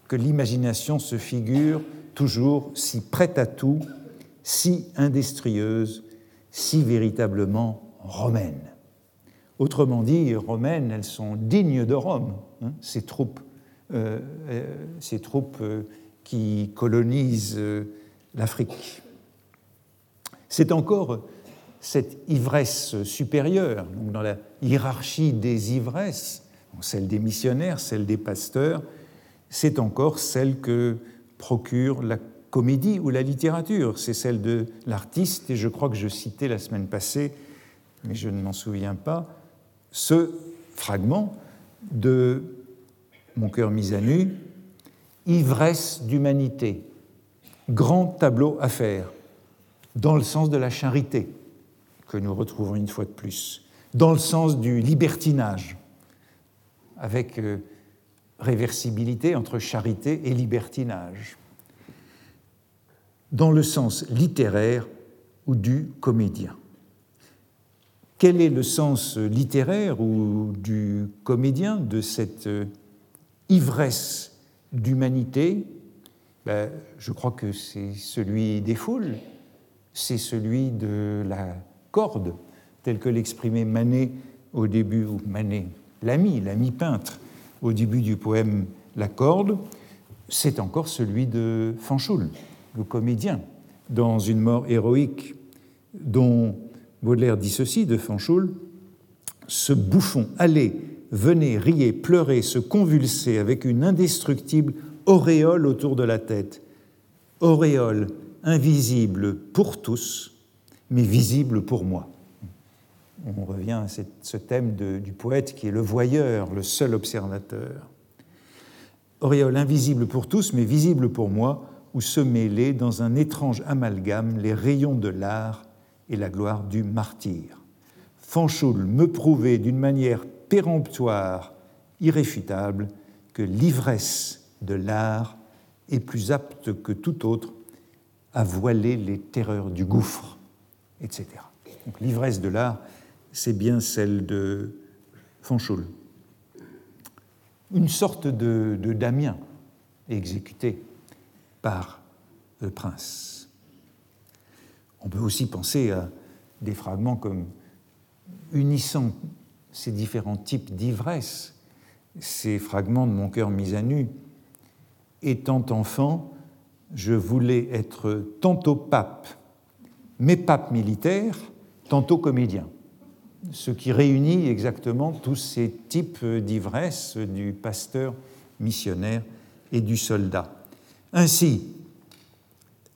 que l'imagination se figure toujours si prête à tout, si industrieuse, si véritablement romaine. Autrement dit, romaines, elles sont dignes de Rome, hein, ces troupes, euh, euh, euh, qui colonisent l'Afrique. C'est encore cette ivresse supérieure, dans la hiérarchie des ivresses, celle des missionnaires, celle des pasteurs, c'est encore celle que procure la comédie ou la littérature, c'est celle de l'artiste, et je crois que je citais la semaine passée, mais je ne m'en souviens pas, ce fragment de Mon cœur mis à nu, ivresse d'humanité, grand tableau à faire, dans le sens de la charité, que nous retrouvons une fois de plus, dans le sens du libertinage, avec euh, réversibilité entre charité et libertinage, dans le sens littéraire ou du comédien. Quel est le sens littéraire ou du comédien de cette euh, ivresse d'humanité? Ben, Je crois que c'est celui des foules, c'est celui de la corde, tel que l'exprimait Manet au début, ou Manet, l'ami, l'ami peintre, au début du poème La corde, c'est encore celui de Fanchoul, le comédien, dans une mort héroïque dont Baudelaire dit ceci de Fanchoul Ce bouffon allait, venait, riait, pleurait, se convulsait avec une indestructible auréole autour de la tête. Auréole invisible pour tous, mais visible pour moi. On revient à ce thème du poète qui est le voyeur, le seul observateur. Auréole invisible pour tous, mais visible pour moi, où se mêlaient dans un étrange amalgame les rayons de l'art et la gloire du martyr. Fanchoul me prouvait d'une manière péremptoire, irréfutable, que l'ivresse de l'art est plus apte que tout autre à voiler les terreurs du gouffre, etc. Donc l'ivresse de l'art, c'est bien celle de Fanchoul. Une sorte de, Damien exécuté par le prince. On peut aussi penser à des fragments comme unissant ces différents types d'ivresse, ces fragments de mon cœur mis à nu. Étant enfant, je voulais être tantôt pape, mais pape militaire, tantôt comédien. Ce qui réunit exactement tous ces types d'ivresse du pasteur missionnaire et du soldat. Ainsi,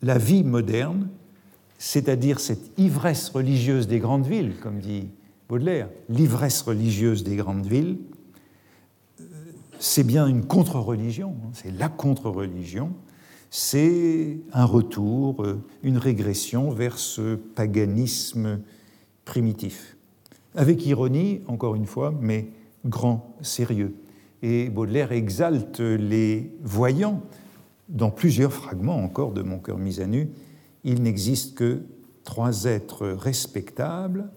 la vie moderne, c'est-à-dire cette ivresse religieuse des grandes villes, comme dit Baudelaire, l'ivresse religieuse des grandes villes, c'est bien une contre-religion, hein, c'est la contre-religion, c'est un retour, euh, une régression vers ce paganisme primitif. Avec ironie, encore une fois, mais grand sérieux. Et Baudelaire exalte les voyants dans plusieurs fragments encore de Mon cœur mis à nu. Il n'existe que trois êtres respectables,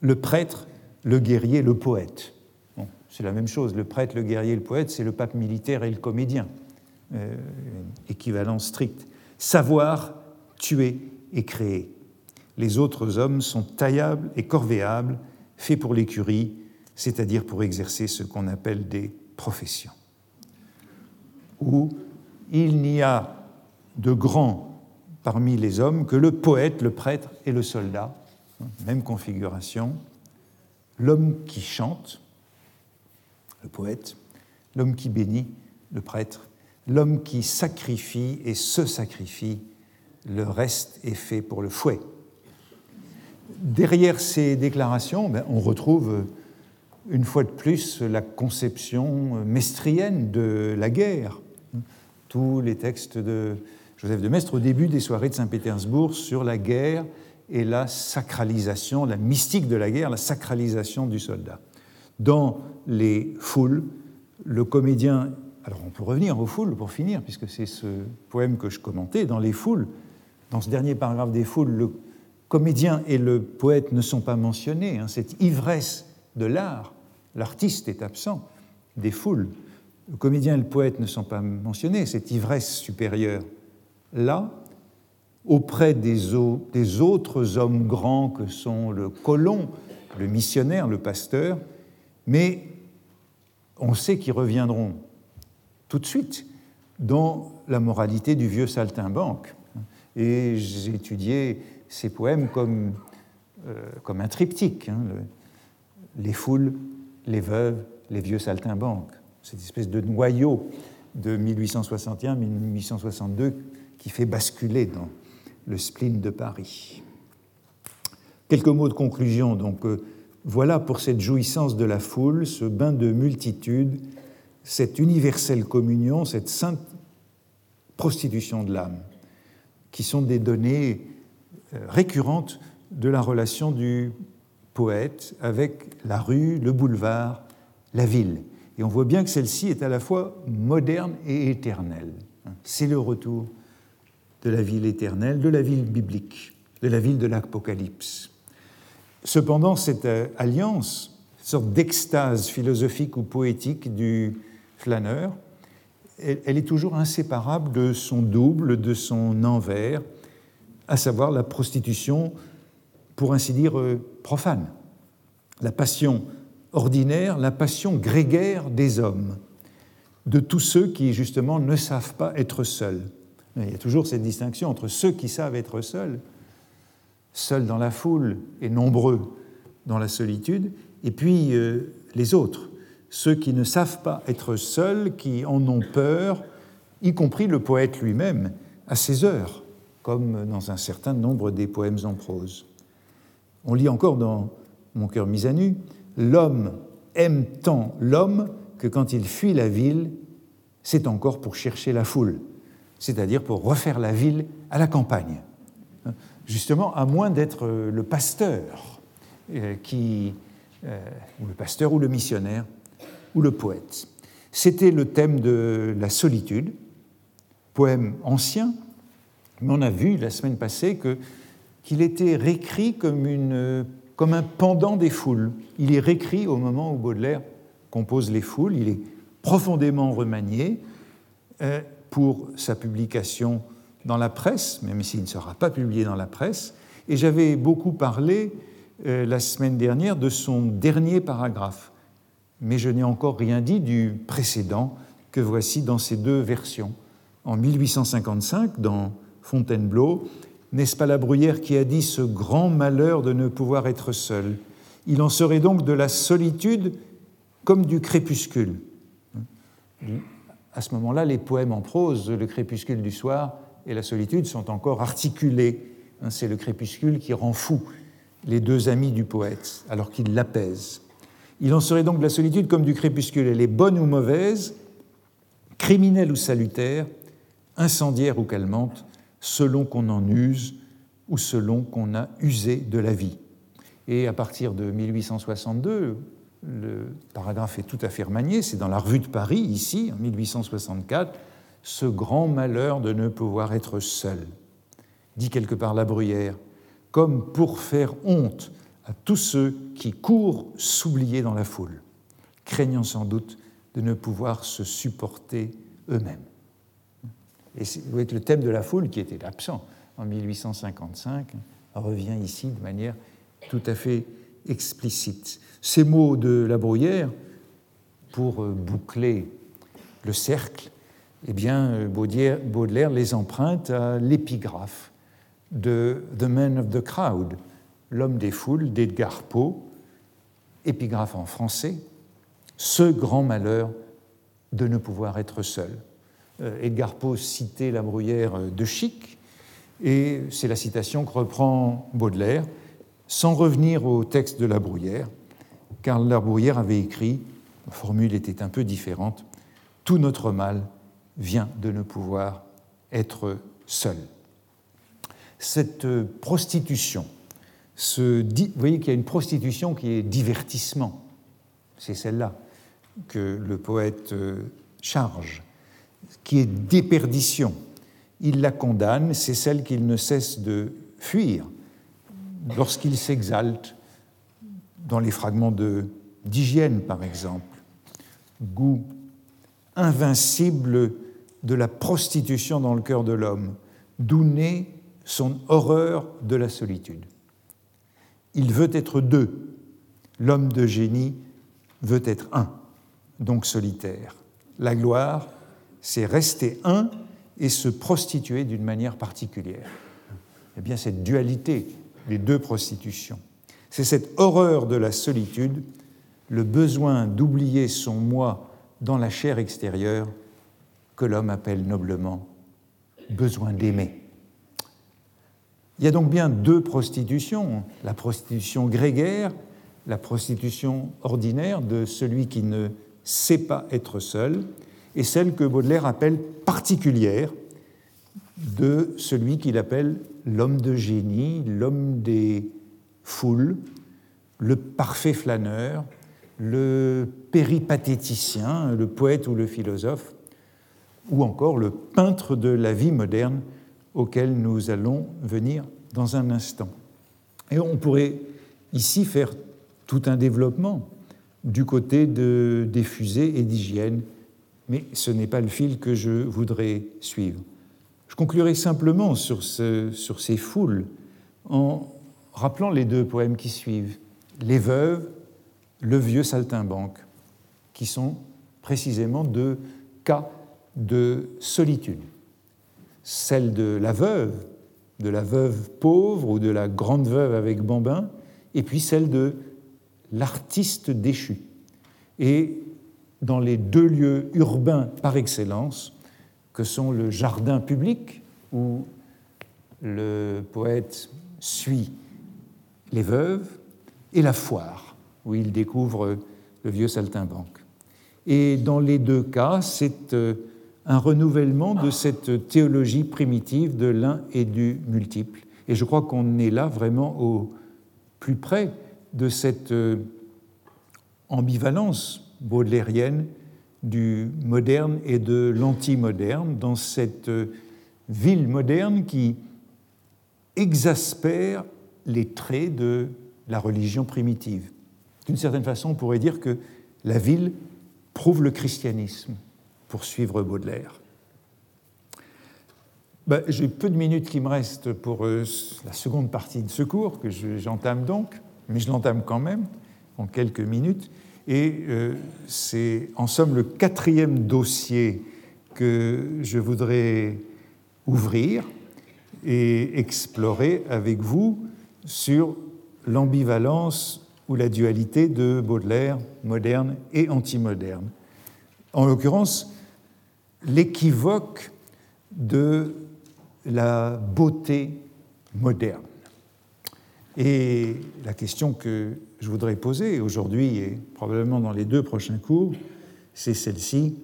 le prêtre, le guerrier, le poète. c'est la même chose, le prêtre, le guerrier, le poète, c'est le pape militaire et le comédien, euh, équivalent strict. Savoir, tuer et créer. Les autres hommes sont taillables et corvéables, faits pour l'écurie, c'est-à-dire pour exercer ce qu'on appelle des professions. Où il n'y a de grand parmi les hommes que le poète, le prêtre et le soldat, même configuration, l'homme qui chante, le poète, l'homme qui bénit, le prêtre, l'homme qui sacrifie et se sacrifie, le reste est fait pour le fouet. Derrière ces déclarations, ben, on retrouve une fois de plus la conception mestrienne de la guerre. Tous les textes de Joseph de Maistre au début des soirées de Saint-Pétersbourg sur la guerre et la sacralisation, la mystique de la guerre, la sacralisation du soldat. Dans les foules, le comédien, alors on peut revenir aux foules pour finir, puisque c'est ce poème que je commentais, dans les foules, dans ce dernier paragraphe des foules, le comédien et le poète ne sont pas mentionnés, hein, cette ivresse de l'art, l'artiste est absent des foules, le comédien et le poète ne sont pas mentionnés, cette ivresse supérieure. Là, auprès des, autres hommes grands que sont le colon, le missionnaire, le pasteur, mais on sait qu'ils reviendront tout de suite dans la moralité du vieux saltimbanque. Et j'ai étudié ces poèmes comme, euh, comme un triptyque, hein, les foules, les veuves, les vieux saltimbanques, cette espèce de noyau de 1861-1862 qui fait basculer dans le spleen de Paris. Quelques mots de conclusion. Donc, euh, voilà pour cette jouissance de la foule, ce bain de multitude, cette universelle communion, cette sainte prostitution de l'âme, qui sont des données euh, récurrentes de la relation du poète avec la rue, le boulevard, la ville. Et on voit bien que celle-ci est à la fois moderne et éternelle. C'est le retour de la ville éternelle, de la ville biblique, de la ville de l'Apocalypse. Cependant, cette euh, alliance, cette sorte d'extase philosophique ou poétique du flâneur, elle, est toujours inséparable de son double, de son envers, à savoir la prostitution, pour ainsi dire, euh, profane, la passion ordinaire, la passion grégaire des hommes, de tous ceux qui, justement, ne savent pas être seuls. Il y a toujours cette distinction entre ceux qui savent être seuls, seuls dans la foule et nombreux dans la solitude, et puis euh, les autres, ceux qui ne savent pas être seuls, qui en ont peur, y compris le poète lui-même, à ses heures, comme dans un certain nombre des poèmes en prose. On lit encore dans Mon cœur mis à nu, L'homme aime tant l'homme que quand il fuit la ville, c'est encore pour chercher la foule c'est-à-dire pour refaire la ville à la campagne. Justement, à moins d'être le pasteur, euh, qui, euh, ou le pasteur ou le missionnaire, ou le poète. C'était le thème de la solitude, poème ancien, mais on a vu la semaine passée qu'il était réécrit comme un pendant des foules. Il est réécrit au moment où Baudelaire compose les foules, il est profondément remanié euh, pour sa publication dans la presse, même s'il ne sera pas publié dans la presse. Et j'avais beaucoup parlé euh, la semaine dernière de son dernier paragraphe, mais je n'ai encore rien dit du précédent que voici dans ces deux versions. En 1855, dans Fontainebleau, n'est-ce pas la bruyère qui a dit ce grand malheur de ne pouvoir être seul? Il en serait donc de la solitude comme du crépuscule. À ce moment-là, les poèmes en prose, le crépuscule du soir et la solitude, sont encore articulés. C'est le crépuscule qui rend fou les deux amis du poète, alors qu'il l'apaise. Il en serait donc de la solitude comme du crépuscule. Elle est bonne ou mauvaise, criminelle ou salutaire, incendiaire ou calmante, selon qu'on en use ou selon qu'on a usé de la vie. Et à partir de 1862, le paragraphe est tout à fait remanié, c'est dans la revue de Paris, ici, en 1864, ce grand malheur de ne pouvoir être seul. Dit quelque part la bruyère, comme pour faire honte à tous ceux qui courent s'oublier dans la foule, craignant sans doute de ne pouvoir se supporter eux-mêmes. Et le thème de la foule, qui était absent en 1855, revient ici de manière tout à fait explicite. Ces mots de la Bruyère, pour euh, boucler le cercle, eh bien, euh, Baudelaire les emprunte à l'épigraphe de The Man of the Crowd, L'homme des foules d'Edgar Poe, épigraphe en français, ce grand malheur de ne pouvoir être seul. Euh, Edgar Poe citait la bruyère de Chic, et c'est la citation que reprend Baudelaire, sans revenir au texte de la bruyère, car la bruyère avait écrit, la formule était un peu différente, Tout notre mal vient de ne pouvoir être seul. Cette prostitution, vous voyez qu'il y a une prostitution qui est divertissement, c'est celle-là que le poète euh, charge qui est déperdition. Il la condamne, c'est celle qu'il ne cesse de fuir lorsqu'il s'exalte dans les fragments d'hygiène, par exemple. Goût invincible de la prostitution dans le cœur de l'homme, d'où naît son horreur de la solitude. Il veut être deux. L'homme de génie veut être un, donc solitaire. La gloire, c'est rester un et se prostituer d'une manière particulière. Eh bien, cette dualité, les deux prostitutions, c'est cette horreur de la solitude, le besoin d'oublier son moi dans la chair extérieure que l'homme appelle noblement besoin d'aimer. Il y a donc bien deux prostitutions, la prostitution grégaire, la prostitution ordinaire de celui qui ne sait pas être seul, et celle que Baudelaire appelle particulière de celui qu'il appelle l'homme de génie, l'homme des foules, le parfait flâneur, le péripatéticien, le poète ou le philosophe, ou encore le peintre de la vie moderne auquel nous allons venir dans un instant. Et on pourrait ici faire tout un développement du côté de, des fusées et d'hygiène mais ce n'est pas le fil que je voudrais suivre. Je conclurai simplement sur, ces foules en rappelant les deux poèmes qui suivent, Les veuves, Le vieux saltimbanque, qui sont précisément deux cas de solitude. Celle de la veuve, de la veuve pauvre ou de la grande veuve avec bambin, et puis celle de l'artiste déchu. Et dans les deux lieux urbains par excellence, que sont le jardin public, où le poète suit les veuves, et la foire, où il découvre le vieux saltimbanque. Et dans les deux cas, c'est euh, un renouvellement de cette théologie primitive de l'un et du multiple. Et je crois qu'on est là vraiment au plus près de cette euh, ambivalence baudelairienne du moderne et de l'anti-moderne dans cette ville moderne qui exaspère les traits de la religion primitive. D'une certaine façon, on pourrait dire que la ville prouve le christianisme, pour suivre Baudelaire. Ben, J'ai peu de minutes qui me restent pour euh, la seconde partie de ce cours, que j'entame donc, mais je l'entame quand même en quelques minutes. Et euh, c'est en somme le quatrième dossier que je voudrais ouvrir et explorer avec vous sur l'ambivalence ou la dualité de Baudelaire, moderne et antimoderne. En l'occurrence, l'équivoque de la beauté moderne. Et la question que je voudrais poser aujourd'hui et probablement dans les deux prochains cours, c'est celle-ci.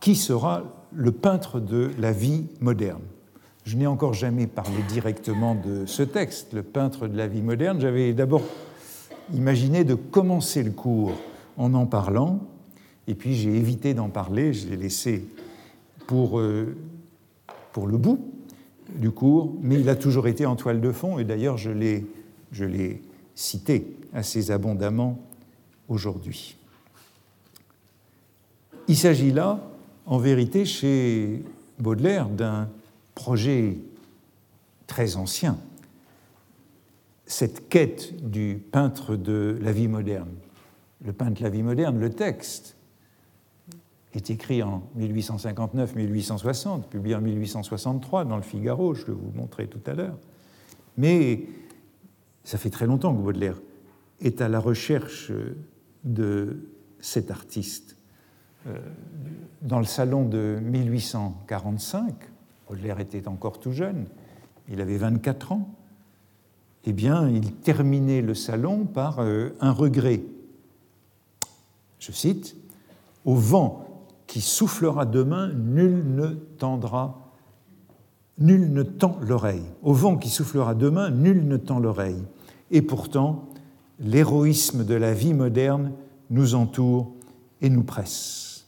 Qui sera le peintre de la vie moderne? Je n'ai encore jamais parlé directement de ce texte, le peintre de la vie moderne. J'avais d'abord imaginé de commencer le cours en en parlant, et puis j'ai évité d'en parler, je l'ai laissé pour, euh, pour le bout du cours, mais il a toujours été en toile de fond, et d'ailleurs je l'ai cité assez abondamment aujourd'hui. Il s'agit là, en vérité, chez Baudelaire, d'un projet très ancien, cette quête du peintre de la vie moderne. Le peintre de la vie moderne, le texte, est écrit en 1859-1860, publié en 1863 dans le Figaro, je le vous montrer tout à l'heure. Mais ça fait très longtemps que Baudelaire est à la recherche de cet artiste. Euh, dans le salon de 1845, Baudelaire était encore tout jeune, il avait 24 ans, eh bien, il terminait le salon par euh, un regret. Je cite Au vent qui soufflera demain, nul ne tendra, nul ne tend l'oreille. Au vent qui soufflera demain, nul ne tend l'oreille. Et pourtant, l'héroïsme de la vie moderne nous entoure et nous presse.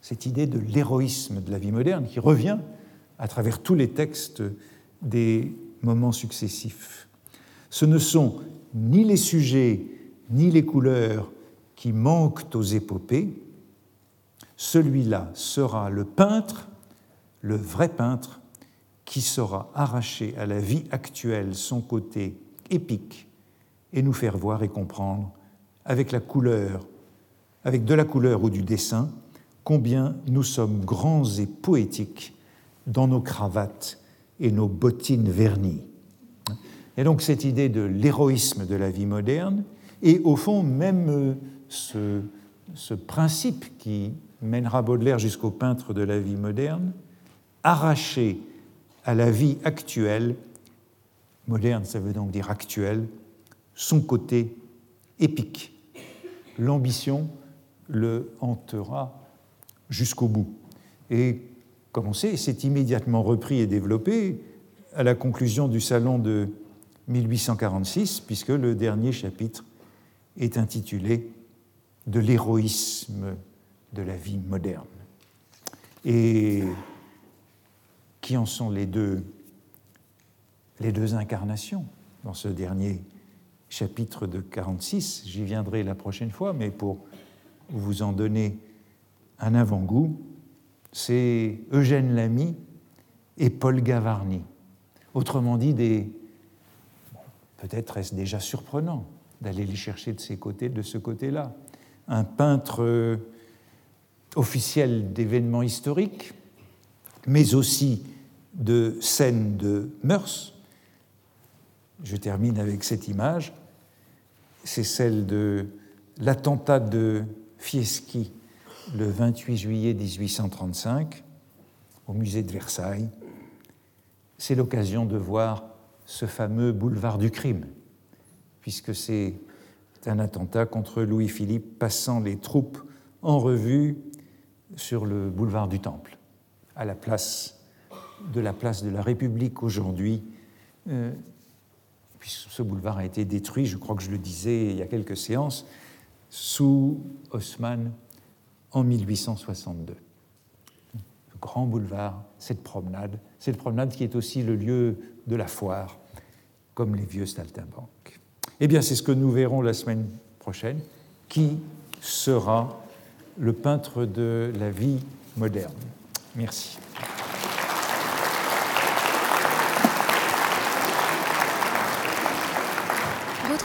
Cette idée de l'héroïsme de la vie moderne qui revient à travers tous les textes des moments successifs. Ce ne sont ni les sujets ni les couleurs qui manquent aux épopées, celui-là sera le peintre, le vrai peintre, qui saura arracher à la vie actuelle son côté épique et nous faire voir et comprendre avec la couleur, avec de la couleur ou du dessin, combien nous sommes grands et poétiques dans nos cravates et nos bottines vernies. Et donc cette idée de l'héroïsme de la vie moderne, et au fond même euh, ce, ce principe qui mènera Baudelaire jusqu'au peintre de la vie moderne, arraché à la vie actuelle, moderne ça veut donc dire actuelle, son côté épique. L'ambition le hantera jusqu'au bout. Et comme on sait, c'est immédiatement repris et développé à la conclusion du salon de 1846, puisque le dernier chapitre est intitulé De l'héroïsme de la vie moderne. Et qui en sont les deux, les deux incarnations dans ce dernier chapitre de 46 J'y viendrai la prochaine fois, mais pour vous en donner un avant-goût, c'est Eugène Lamy et Paul Gavarni. Autrement dit, des... peut-être est-ce déjà surprenant d'aller les chercher de, ces côtés, de ce côté-là. Un peintre officiel d'événements historiques, mais aussi de scènes de mœurs. Je termine avec cette image. C'est celle de l'attentat de Fieschi le 28 juillet 1835 au musée de Versailles. C'est l'occasion de voir ce fameux boulevard du crime, puisque c'est un attentat contre Louis-Philippe passant les troupes en revue sur le boulevard du Temple, à la place de la place de la République aujourd'hui, euh, puisque ce boulevard a été détruit, je crois que je le disais il y a quelques séances, sous Haussmann en 1862. grand boulevard, cette promenade, cette promenade qui est aussi le lieu de la foire, comme les vieux saltimbanques. Eh bien, c'est ce que nous verrons la semaine prochaine. Qui sera le peintre de la vie moderne Merci.